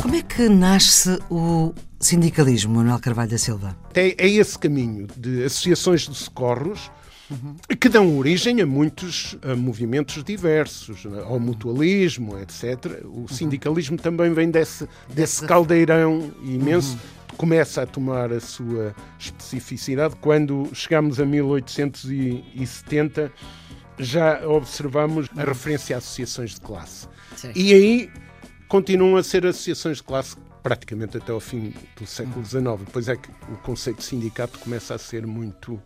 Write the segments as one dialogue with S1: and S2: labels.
S1: Como é que nasce o sindicalismo, Manuel Carvalho da Silva?
S2: É, é esse caminho de associações de socorros uhum. que dão origem a muitos a movimentos diversos, ao mutualismo, etc. O uhum. sindicalismo também vem desse, desse caldeirão imenso. Uhum. Começa a tomar a sua especificidade quando chegamos a 1870 já observamos a referência a associações de classe. Sim. E aí continuam a ser associações de classe praticamente até ao fim do século XIX. Depois é que o conceito de sindicato começa a ser muito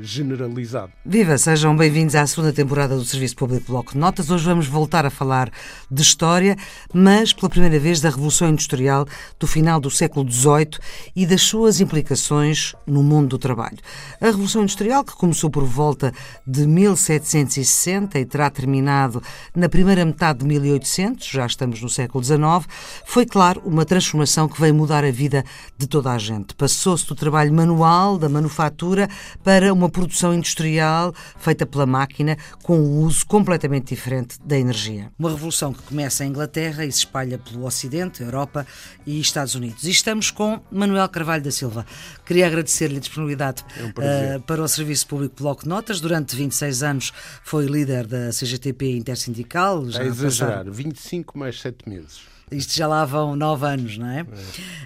S2: generalizado.
S1: Viva, sejam bem-vindos à segunda temporada do Serviço Público Bloco de Notas. Hoje vamos voltar a falar de história, mas pela primeira vez da Revolução Industrial do final do século XVIII e das suas implicações no mundo do trabalho. A Revolução Industrial, que começou por volta de 1760 e terá terminado na primeira metade de 1800, já estamos no século XIX, foi, claro, uma transformação que veio mudar a vida de toda a gente. Passou-se do trabalho manual, da manufatura, para uma produção industrial feita pela máquina com um uso completamente diferente da energia. Uma revolução que começa em Inglaterra e se espalha pelo Ocidente, Europa e Estados Unidos. E estamos com Manuel Carvalho da Silva. Queria agradecer-lhe a disponibilidade
S2: é um uh,
S1: para o Serviço Público Bloco de Notas. Durante 26 anos foi líder da CGTP Intersindical.
S2: Já a exagerar, passaram... 25 mais 7 meses.
S1: Isto já lá vão nove anos, não é?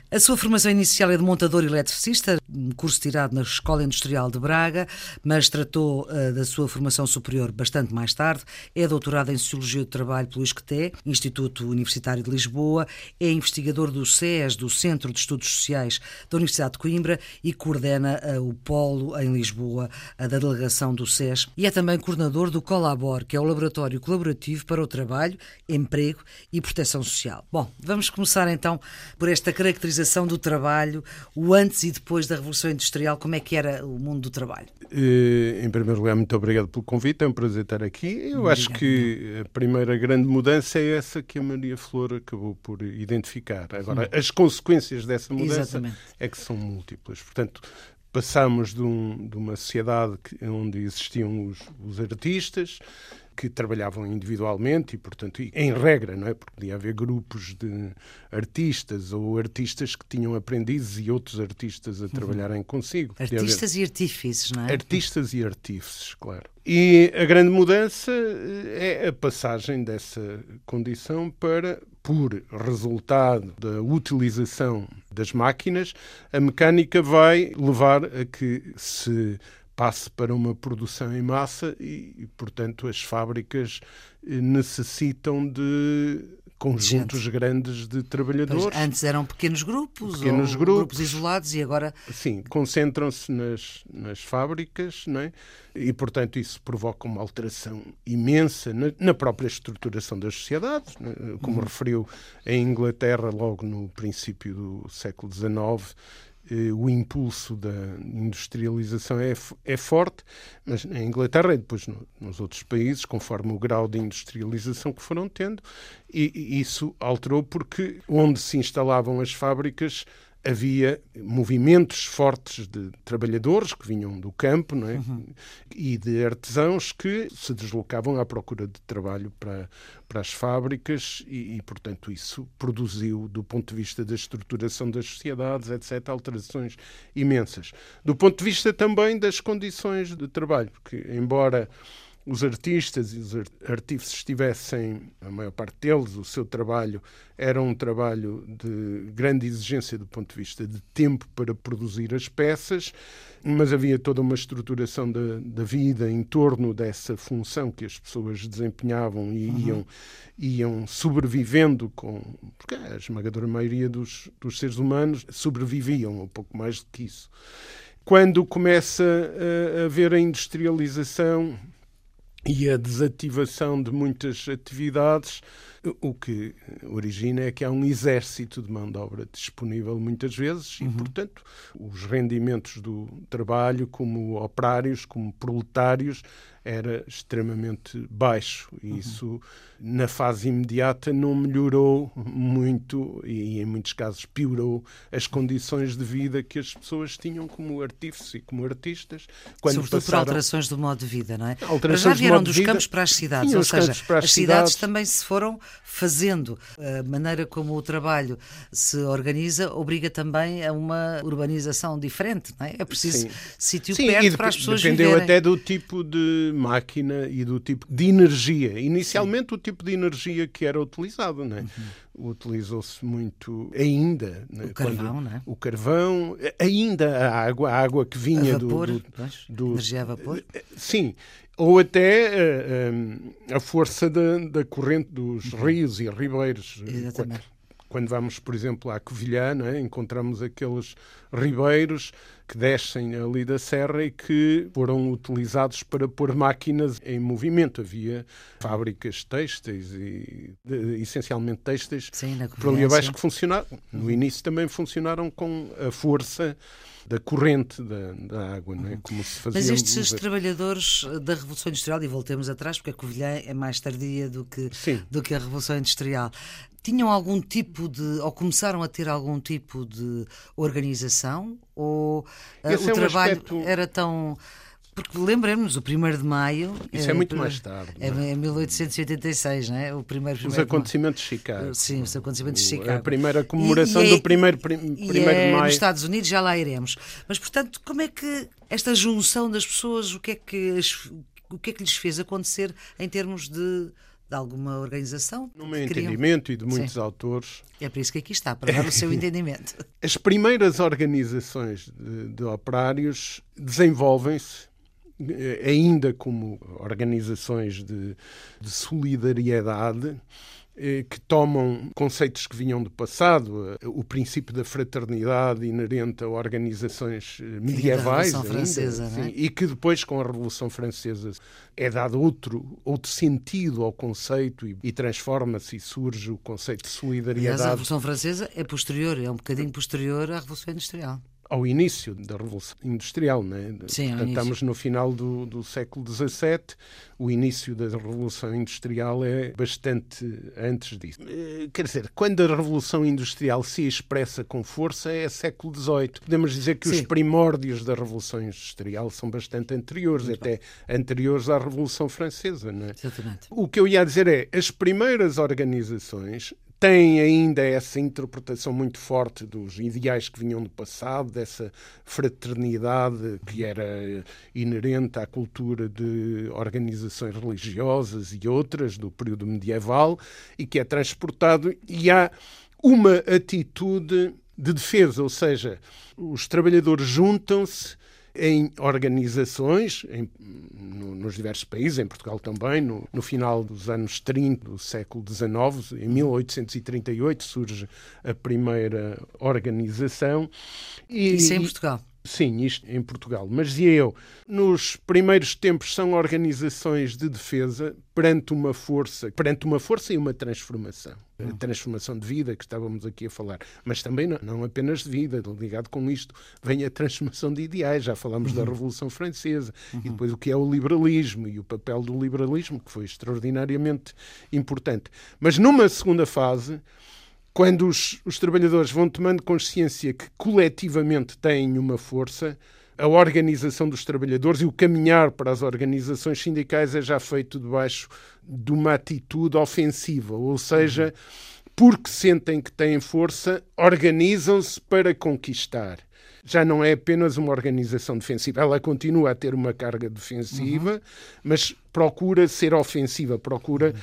S1: A sua formação inicial é de montador eletricista, um curso tirado na Escola Industrial de Braga, mas tratou uh, da sua formação superior bastante mais tarde. É doutorado em Sociologia do Trabalho pelo ISCTE, Instituto Universitário de Lisboa, é investigador do SES, do Centro de Estudos Sociais da Universidade de Coimbra, e coordena uh, o Polo em Lisboa uh, da delegação do SES. E é também coordenador do Colabor, que é o Laboratório Colaborativo para o Trabalho, Emprego e Proteção Social. Bom, vamos começar então por esta caracterização do trabalho, o antes e depois da Revolução Industrial, como é que era o mundo do trabalho?
S2: Eh, em primeiro lugar, muito obrigado pelo convite, é um prazer estar aqui. Eu Obrigado. acho que a primeira grande mudança é essa que a Maria Flor acabou por identificar. Agora, hum. as consequências dessa mudança Exatamente. é que são múltiplas. Portanto, passamos de, um, de uma sociedade onde existiam os, os artistas, que trabalhavam individualmente e, portanto, em regra, não é? Porque podia haver grupos de artistas ou artistas que tinham aprendidos e outros artistas a uhum. trabalharem consigo.
S1: Artistas haver... e artífices, não é?
S2: Artistas e artífices, claro. E a grande mudança eh, é a passagem dessa condição para, por resultado da utilização das máquinas, a mecânica vai levar a que se passe para uma produção em massa e, portanto, as fábricas eh, necessitam de conjuntos Gente. grandes de trabalhadores. Pois,
S1: antes eram pequenos grupos, pequenos grupos, grupos, isolados e agora.
S2: Sim, concentram-se nas, nas fábricas não é? e, portanto, isso provoca uma alteração imensa na, na própria estruturação das sociedades. É? Como uhum. referiu em Inglaterra, logo no princípio do século XIX, o impulso da industrialização é, é forte, mas na Inglaterra e depois no, nos outros países, conforme o grau de industrialização que foram tendo, e, e isso alterou porque onde se instalavam as fábricas havia movimentos fortes de trabalhadores que vinham do campo é? Uhum. e de artesãos que se deslocavam à procura de trabalho para, para as fábricas e, e, portanto, isso produziu, do ponto de vista da estruturação das sociedades, etc., alterações imensas. Do ponto de vista também das condições de trabalho, porque, embora os artistas e os artífices tivessem, a maior parte deles, o seu trabalho era um trabalho de grande exigência do ponto de vista de tempo para produzir as peças, mas havia toda uma estruturação da, da vida em torno dessa função que as pessoas desempenhavam e uhum. iam, iam sobrevivendo com. Porque a esmagadora maioria dos, dos seres humanos sobreviviam um pouco mais do que isso. Quando começa a haver a industrialização, e a desativação de muitas atividades o que origina é que há um exército de mão de obra disponível muitas vezes uhum. e, portanto, os rendimentos do trabalho, como operários, como proletários, era extremamente baixo. E uhum. isso, na fase imediata, não melhorou muito e, em muitos casos, piorou as condições de vida que as pessoas tinham como artífices e como artistas.
S1: Quando Sobretudo passaram... por alterações do modo de vida, não é? Alterações já vieram dos vida... campos para as cidades, ou seja, as cidades, cidades também se foram fazendo. A maneira como o trabalho se organiza obriga também a uma urbanização diferente, não é? É preciso Sim. sítio Sim, perto para as pessoas
S2: dependeu
S1: viverem.
S2: até do tipo de máquina e do tipo de energia. Inicialmente, Sim. o tipo de energia que era utilizado, né? Uhum. Utilizou-se muito ainda.
S1: Né? O carvão, Quando, né?
S2: O carvão, ainda a água, a água que vinha
S1: a vapor,
S2: do,
S1: do, do, Energia a vapor?
S2: Eh, sim. Ou até uh, um, a força da, da corrente dos uhum. rios e ribeiros.
S1: Exatamente.
S2: Quando vamos, por exemplo, à Covilhã, é? encontramos aqueles ribeiros que descem ali da serra e que foram utilizados para pôr máquinas em movimento. Havia fábricas têxteis e de, essencialmente têxteis por ali abaixo que funcionaram. No início também funcionaram com a força da corrente da, da água, não é? Uhum. Como se fazia
S1: Mas estes trabalhadores da Revolução Industrial, e voltemos atrás, porque a Covilhã é mais tardia do que, do que a Revolução Industrial, tinham algum tipo de, ou começaram a ter algum tipo de organização, ou uh, o é um trabalho aspecto... era tão. Porque lembremos, o 1 de maio.
S2: Isso é, é muito mais tarde.
S1: É, é 1886, não é? O primeiro,
S2: primeiro os acontecimentos de Chicago.
S1: Sim, os acontecimentos de Chicago.
S2: A primeira comemoração e, e é, do 1 primeiro, primeiro
S1: e
S2: é, de maio.
S1: Nos Estados Unidos já lá iremos. Mas, portanto, como é que esta junção das pessoas, o que é que, o que, é que lhes fez acontecer em termos de de alguma organização.
S2: No meu queriam... entendimento e de muitos Sim. autores.
S1: É por isso que aqui está, para dar o seu entendimento.
S2: As primeiras organizações de, de operários desenvolvem-se eh, ainda como organizações de, de solidariedade que tomam conceitos que vinham do passado, eh, o princípio da fraternidade inerente a organizações eh, medievais
S1: ainda, francesa, é? sim,
S2: e que depois com a Revolução Francesa é dado outro, outro sentido ao conceito e, e transforma-se e surge o conceito de solidariedade. Aliás,
S1: a Revolução Francesa é posterior, é um bocadinho posterior à Revolução Industrial
S2: ao início da Revolução Industrial. Né?
S1: Sim,
S2: Portanto, estamos no final do, do século XVII, o início da Revolução Industrial é bastante antes disso. Eh, quer dizer, quando a Revolução Industrial se expressa com força é século XVIII. Podemos dizer que Sim. os primórdios da Revolução Industrial são bastante anteriores, Muito até bem. anteriores à Revolução Francesa. Não é?
S1: Exatamente.
S2: O que eu ia dizer é, as primeiras organizações tem ainda essa interpretação muito forte dos ideais que vinham do passado, dessa fraternidade que era inerente à cultura de organizações religiosas e outras do período medieval e que é transportado e há uma atitude de defesa, ou seja, os trabalhadores juntam-se em organizações em, no, nos diversos países, em Portugal também, no, no, final dos anos 30 do século XIX, em 1838 surge a primeira organização.
S1: E, Isso é em Portugal?
S2: Sim, isto em Portugal. Mas dizia eu, nos primeiros tempos são organizações de defesa perante uma força, perante uma força e uma transformação. A hum. transformação de vida que estávamos aqui a falar. Mas também não, não apenas de vida, ligado com isto, vem a transformação de ideais. Já falamos uhum. da Revolução Francesa uhum. e depois o que é o liberalismo e o papel do liberalismo, que foi extraordinariamente importante. Mas numa segunda fase, quando os, os trabalhadores vão tomando consciência que coletivamente têm uma força, a organização dos trabalhadores e o caminhar para as organizações sindicais é já feito debaixo de uma atitude ofensiva, ou seja, porque sentem que têm força, organizam-se para conquistar. Já não é apenas uma organização defensiva, ela continua a ter uma carga defensiva, uhum. mas procura ser ofensiva, procura.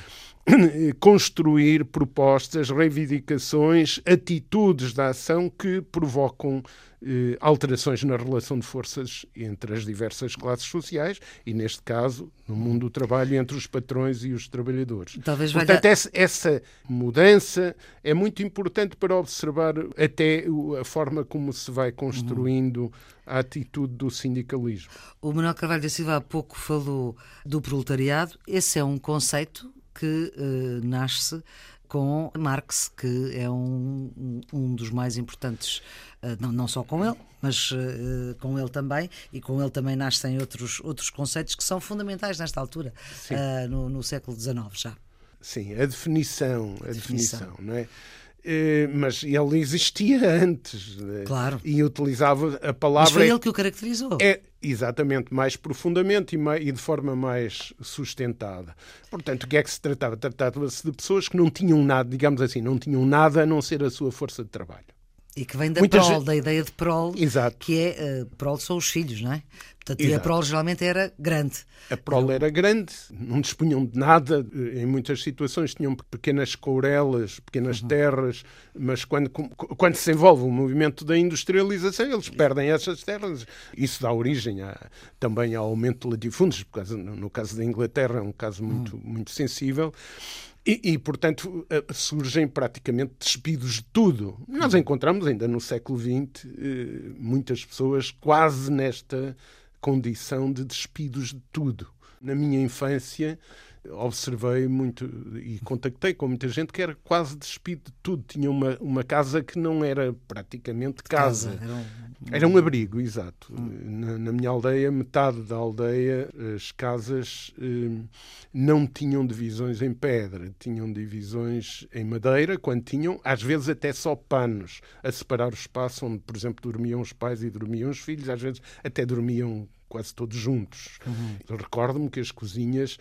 S2: Construir propostas, reivindicações, atitudes da ação que provocam eh, alterações na relação de forças entre as diversas classes sociais e, neste caso, no mundo do trabalho, entre os patrões e os trabalhadores.
S1: Talvez
S2: Portanto, valha... essa, mudança é muito importante para observar até a forma como se vai construindo a atitude do sindicalismo.
S1: O Manuel Carvalho da Silva há pouco falou do proletariado. Esse é um conceito que uh, nasce com Marx, que é um, um dos mais importantes, uh, não, não só com ele, mas uh, com ele também, e com ele também nascem outros, outros conceitos que são fundamentais nesta altura, no, no século XIX já.
S2: Sim, a definição, a definição, definição não é? Eh, mas ele existia antes
S1: né? claro.
S2: e utilizava a palavra. Mas
S1: foi ele que o caracterizou.
S2: É, exatamente, mais profundamente e, mais, e de forma mais sustentada. Portanto, o que é que se tratava? Tratava-se de pessoas que não tinham nada, digamos assim, não tinham nada a não ser a sua força de trabalho.
S1: E que vem da Muita prol, gente... da ideia de prol,
S2: Exato.
S1: que é, uh, prol são os filhos, não é? Portanto, e a prol geralmente era grande.
S2: A prol era grande, não dispunham de nada, eh, em muitas situações tinham pequenas courelas, pequenas uhum. terras, mas quando, quando se envolve o movimento da industrialização, eles perdem essas terras. Isso dá origem a, também ao aumento de latifúndios, no caso da Inglaterra é um caso muito, uhum. muito sensível. E, e, portanto, eh, surgem praticamente despidos de tudo. Nós encontramos ainda no século XX eh, muitas pessoas quase nesta condição de despidos de tudo. Na minha infância, observei muito e contactei com muita gente que era quase despido de tudo. Tinha uma, uma casa que não era praticamente casa. casa. Era, um... era, um... abrigo, exato. Hum. Na, na, minha aldeia, metade da aldeia, as casas eh, não tinham divisões em pedra, tinham divisões em madeira, quando tinham, às vezes até só panos a separar o espaço onde, por exemplo, dormiam os pais e dormiam os filhos, às vezes até dormiam quase todos juntos. Uhum. Recordo-me que as cozinhas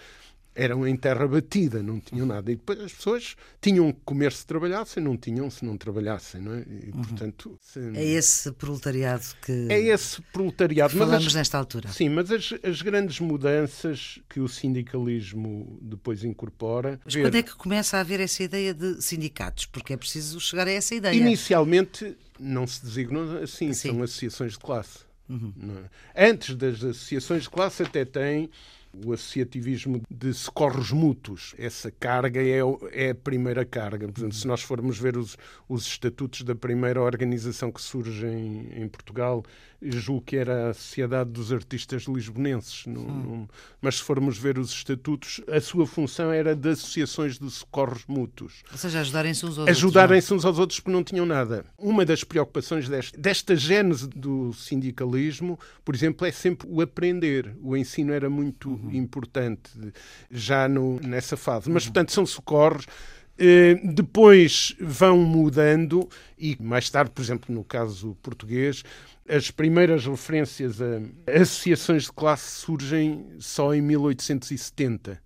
S2: eram em terra batida, não tinham nada. E depois as pessoas tinham que comer se trabalhassem, não tinham se não trabalhassem, não é? E, uhum. portanto, se...
S1: É esse proletariado que
S2: É esse proletariado,
S1: que falamos as... nesta altura.
S2: Sim, mas as, as, grandes mudanças que o sindicalismo depois incorpora.
S1: Mas ver... quando é que começa a haver essa ideia de sindicatos? Porque é preciso chegar a essa ideia.
S2: Inicialmente não se designam assim, Sim. são associações de classe. Uhum. É? Antes das associações de classe até tem o associativismo de socorros mútuos. Essa carga é, é a primeira carga. Portanto, se nós formos ver os, os estatutos da primeira organização que surge em, em Portugal, julgo que era a Sociedade dos Artistas Lisbonenses. Hum. mas se formos ver os estatutos, a sua função era de associações de socorros mútuos.
S1: Ou seja, ajudarem-se uns
S2: aos ajudarem outros. Ajudarem-se uns aos outros porque não tinham nada. Uma das preocupações desta, desta gênese do sindicalismo, por exemplo, é sempre o aprender. O ensino era muito uhum. importante já no, nessa fase. Mas, uhum. portanto, são socorros eh, depois vão mudando e mais tarde, por exemplo, no caso português, as primeiras referências a associações de classe surgem só em 1870.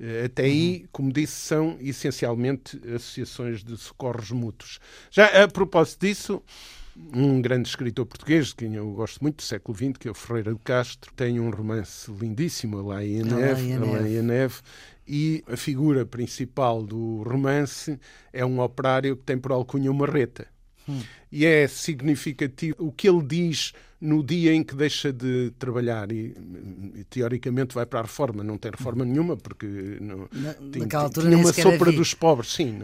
S2: Eh, até aí, uhum. como disse, são essencialmente associações de socorros mútuos. Já a propósito disso, um grande escritor português, de quem eu gosto muito, do século XX, que é o Ferreira de Castro, tem um romance lindíssimo, Lá e a Neve, e Neve, e a figura principal do romance é um operário que tem por alcunha uma reta. Hum. E é significativo o que ele diz no dia em que deixa de trabalhar e, e teoricamente vai para a reforma. Não tem reforma hum. nenhuma, porque não,
S1: Na, tinha,
S2: tinha uma sopa dos pobres, sim.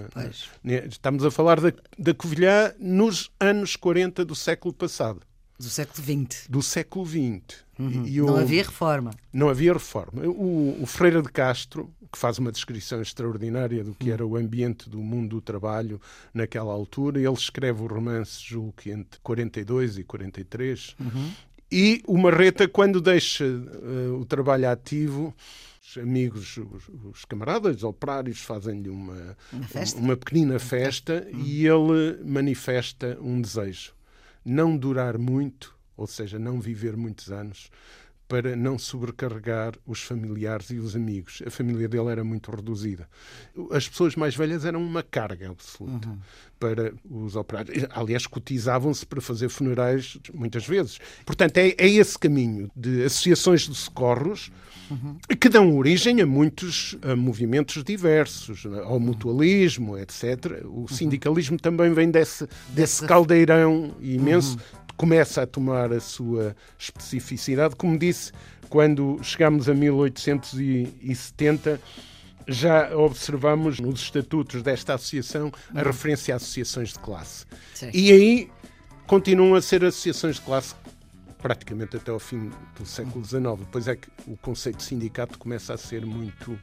S2: Né? Estamos a falar da, da Covilhã nos anos 40 do século passado.
S1: Do século XX.
S2: Do século XX.
S1: Uhum. E, não havia reforma.
S2: Não havia reforma. O, o Freira de Castro, que faz uma descrição extraordinária do que uhum. era o ambiente do mundo do trabalho naquela altura, ele escreve o romance, julgo que entre 42 e 43. Uhum. E o Marreta, quando deixa uh, o trabalho ativo, os amigos, os, os camaradas operários fazem-lhe uma, uma, uma, pequenina festa uhum. e ele manifesta um desejo não durar muito, ou seja, não viver muitos anos, para não sobrecarregar os familiares e os amigos. A família dele era muito reduzida. As pessoas mais velhas eram uma carga absoluta uhum. para os operários. Aliás, cotizavam-se para fazer funerais muitas vezes. Portanto, é, é esse caminho de associações de socorros uhum. que dão origem a muitos a movimentos diversos, ao mutualismo, etc. O uhum. sindicalismo uhum. também vem desse, desse caldeirão imenso uhum começa a tomar a sua especificidade. Como disse, quando chegamos a 1870, já observamos nos estatutos desta associação a referência a associações de classe. Sim. E aí continuam a ser associações de classe praticamente até ao fim do século XIX. Depois é que o conceito de sindicato começa a ser muito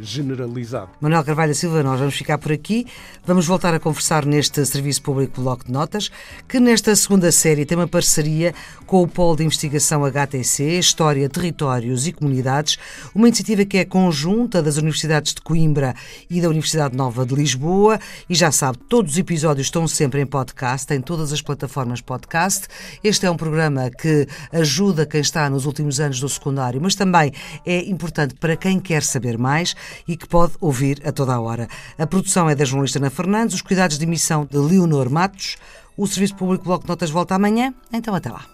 S2: generalizado.
S1: Manuel Carvalho Silva, nós vamos ficar por aqui. Vamos voltar a conversar neste Serviço Público Bloco de Notas, que nesta segunda série tem uma parceria com o Polo de Investigação HTC, História, Territórios e Comunidades, uma iniciativa que é conjunta das Universidades de Coimbra e da Universidade Nova de Lisboa. E já sabe, todos os episódios estão sempre em podcast, em todas as plataformas podcast. Este é um programa que ajuda quem está nos últimos anos do secundário, mas também é importante para quem quer saber mais e que pode ouvir a toda a hora. A produção é da jornalista Ana Fernandes, os cuidados de emissão de Leonor Matos. O Serviço Público Bloco de Notas volta amanhã, então até lá.